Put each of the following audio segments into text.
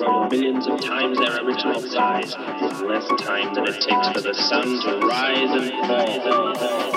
alone, they will grow millions of times their original size, in less time than it takes for the sun to rise and fall.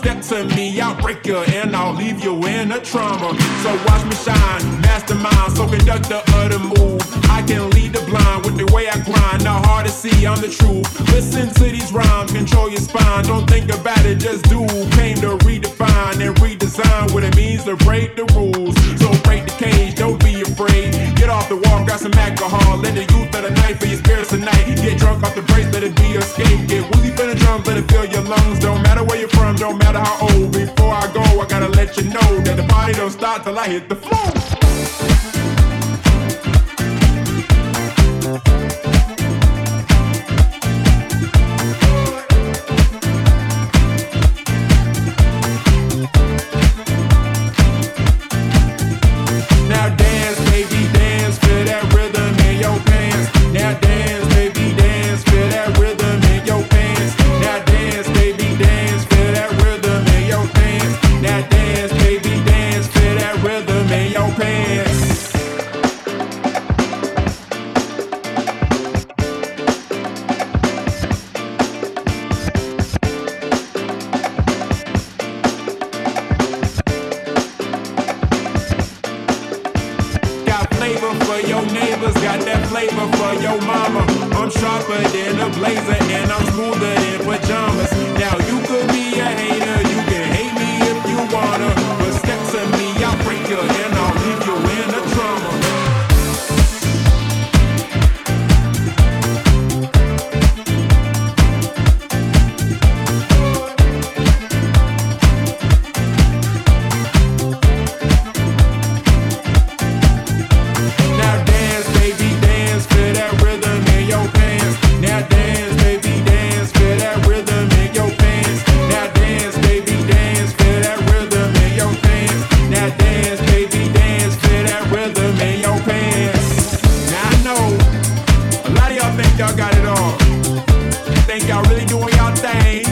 step to me, I'll break you and I'll leave you in a trauma. So watch me shine, mastermind, so conduct the other move. I can lead the blind with the way I grind. Not hard to see, I'm the truth. Listen to these rhymes, control your spine. Don't think about it, just do. Came to redefine and redesign what it means to break the rules. So break the cage, don't be afraid. Get off the wall, grab some alcohol. Let the youth of the night for your spirits tonight. Get drunk off the brakes, let it be escape. Get woozy for the drums, let it fill your lungs. Don't matter where you're from, don't matter matter how old. Before I go, I gotta let you know that the party don't start till I hit the floor. really doing your thing.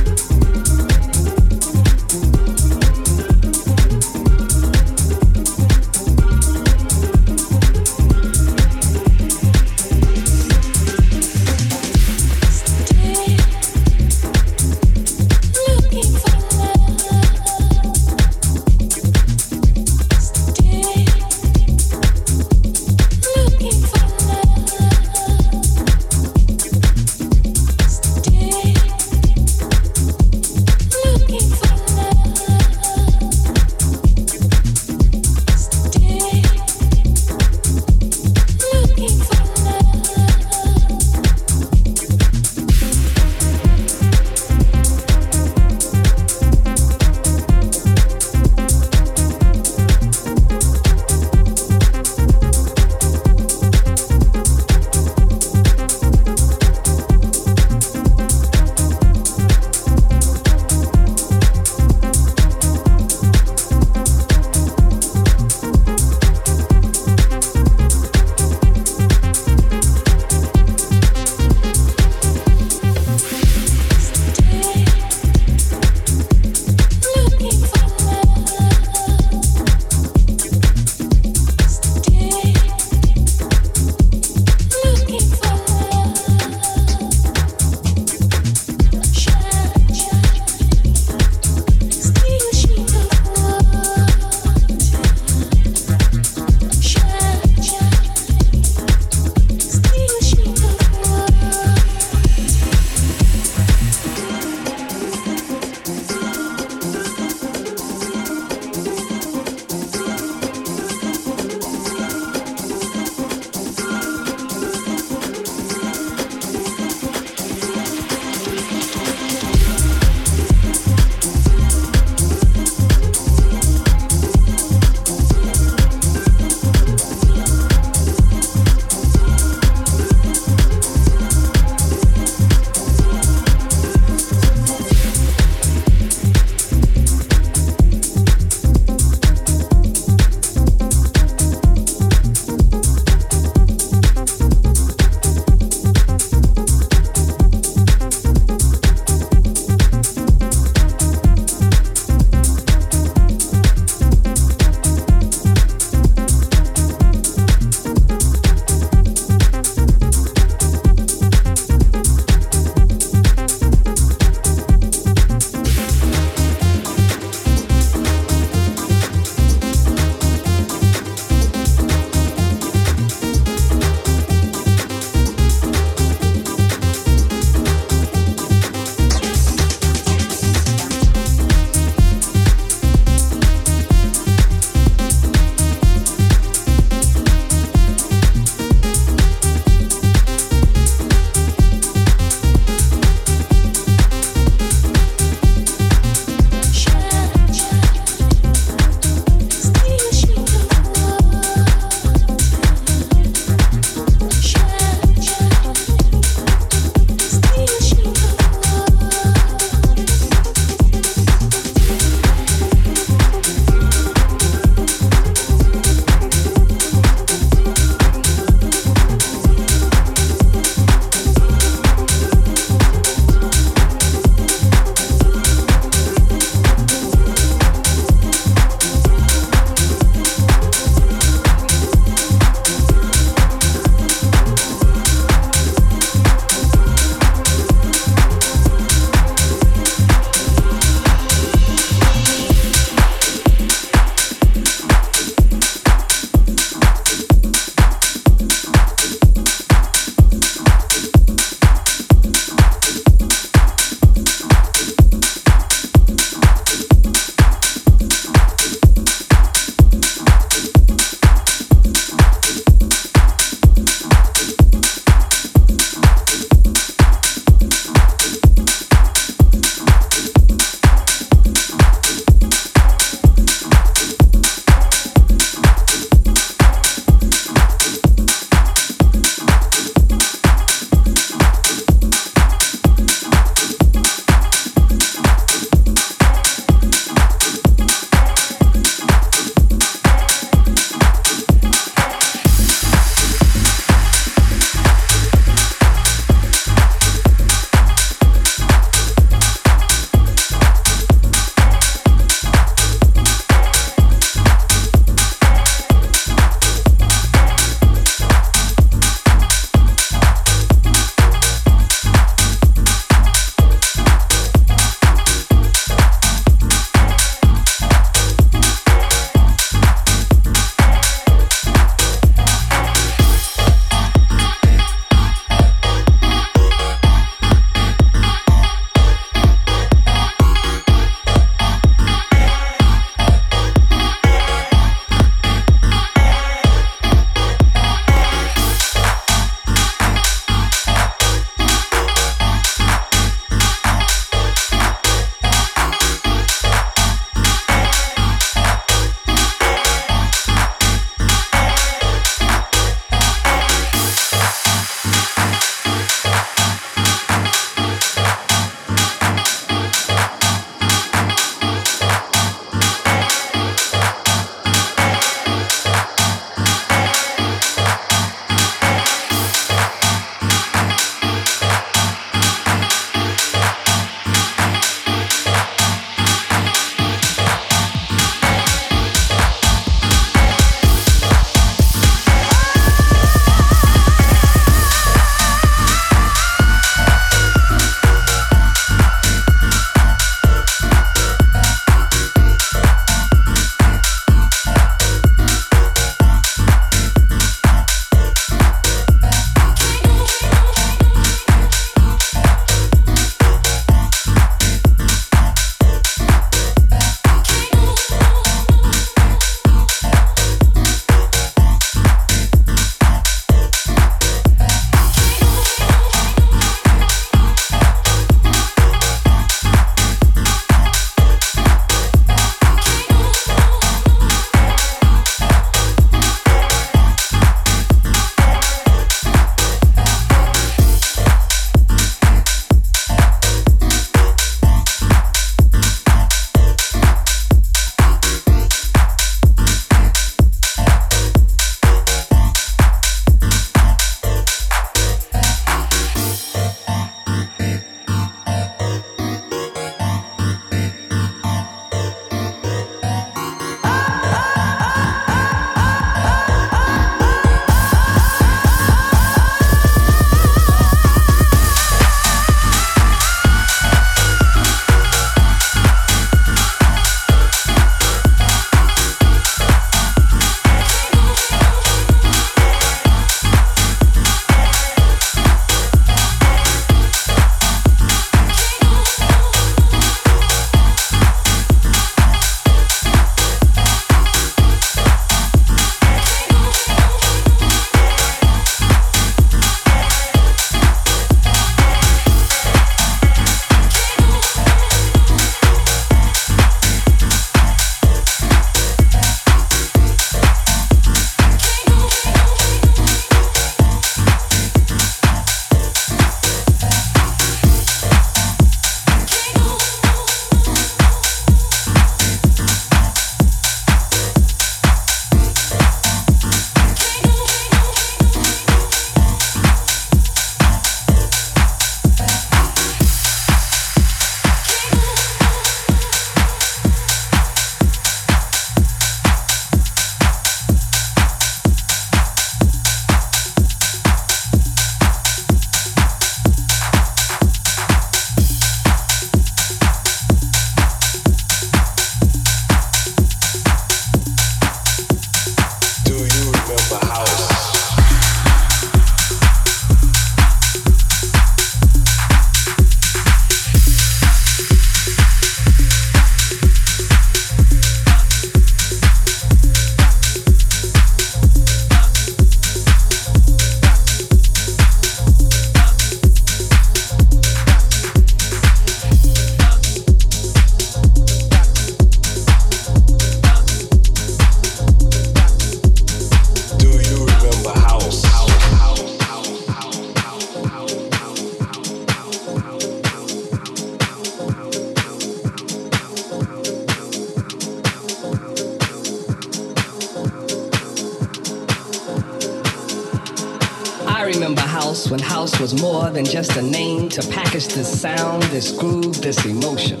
this groove, this emotion.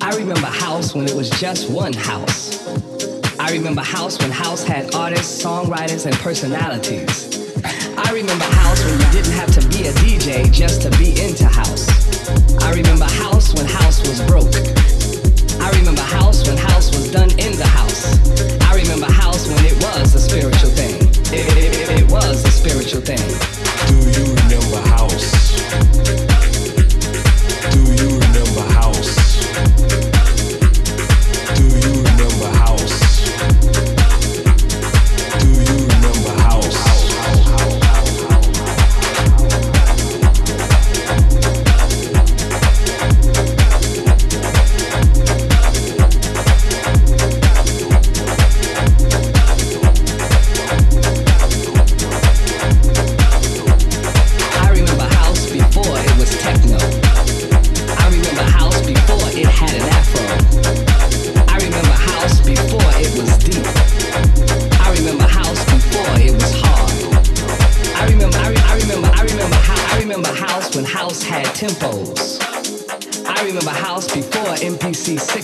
I remember house when it was just one house. I remember house when house had artists, songwriters, and personalities. I remember house when you didn't have to be a DJ just to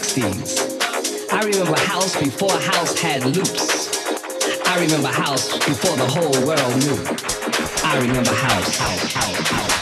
60s. I remember house before house had loops. I remember house before the whole world knew. I remember house, house, house, house.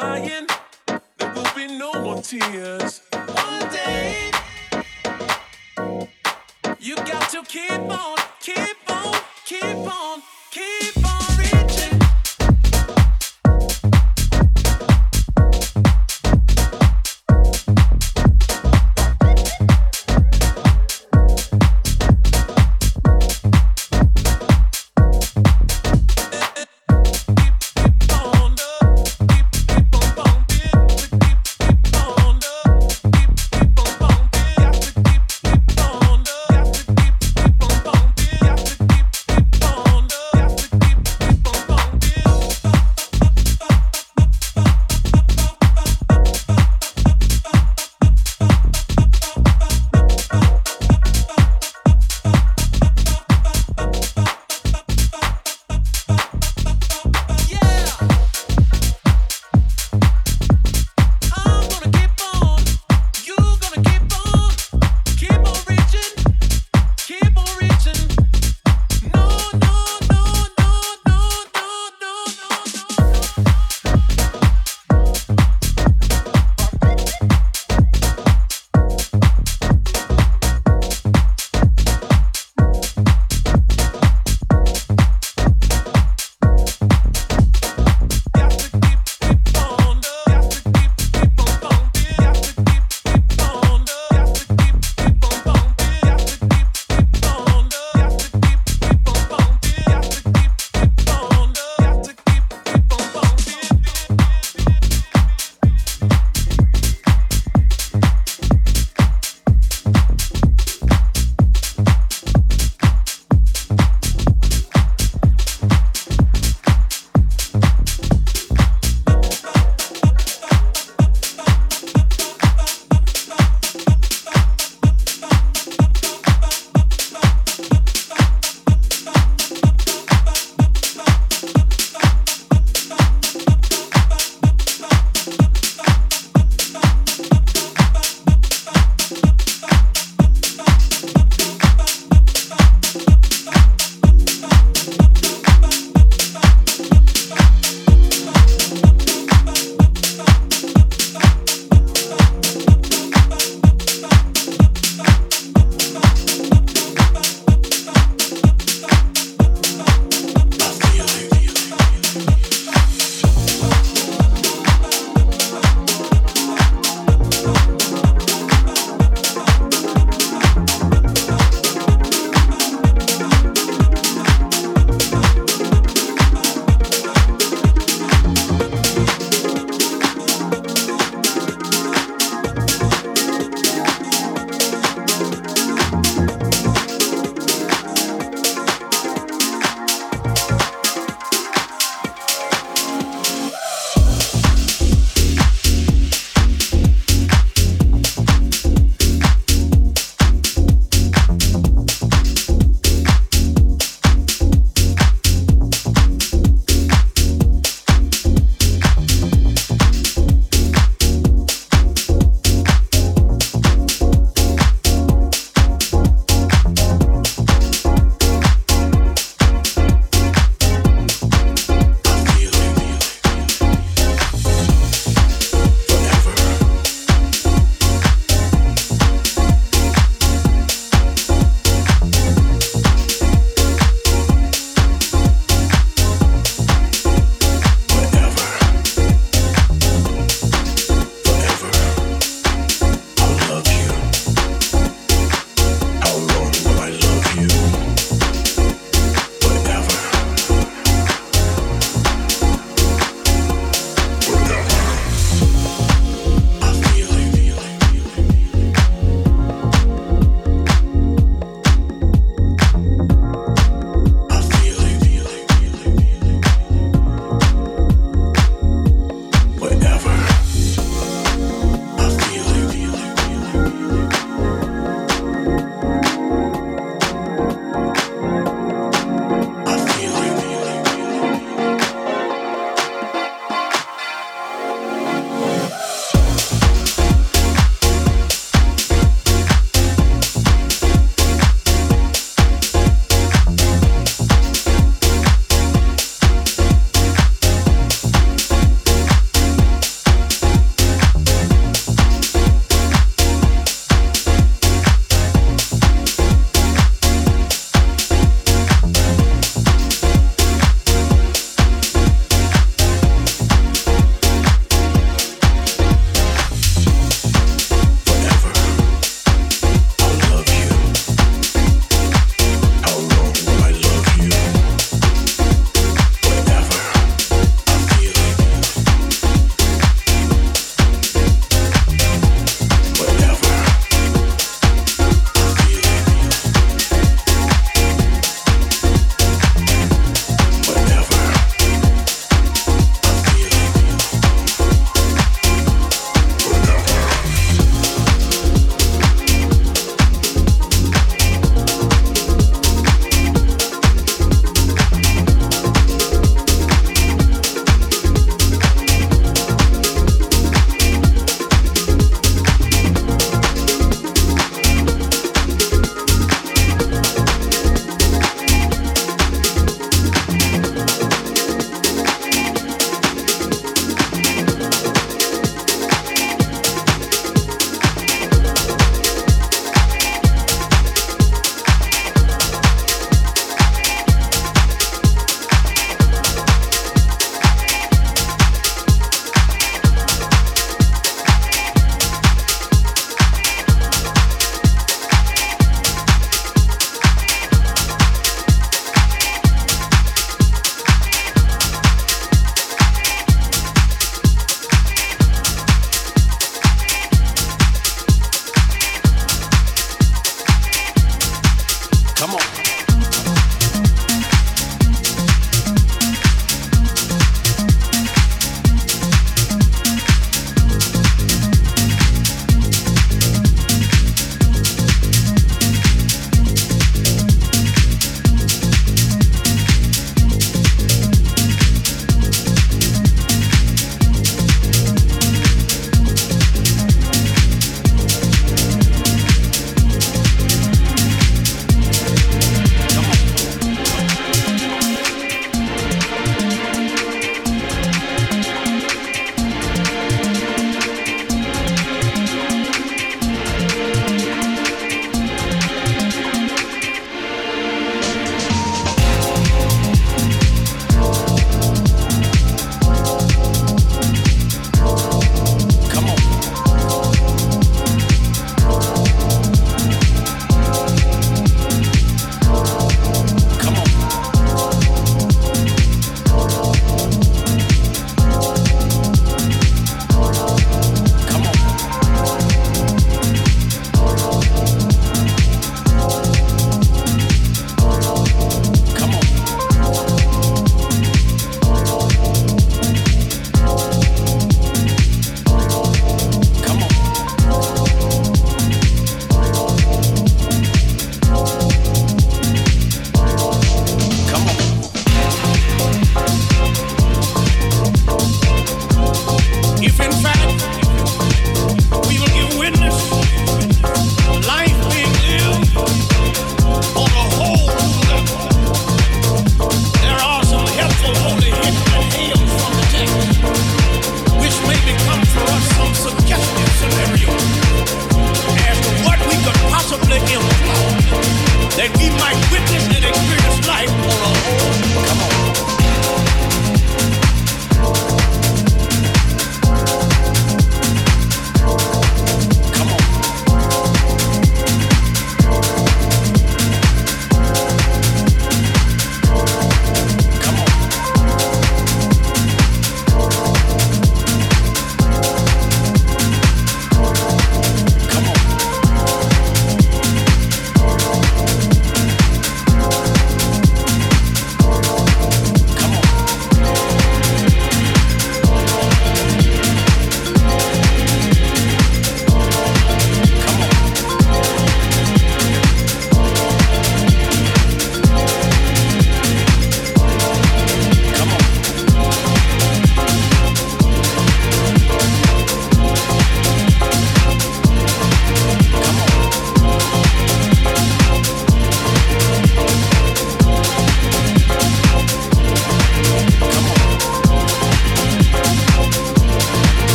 Crying. There will be no more tears. One day, you got to keep on, keep on, keep on, keep in,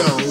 I'm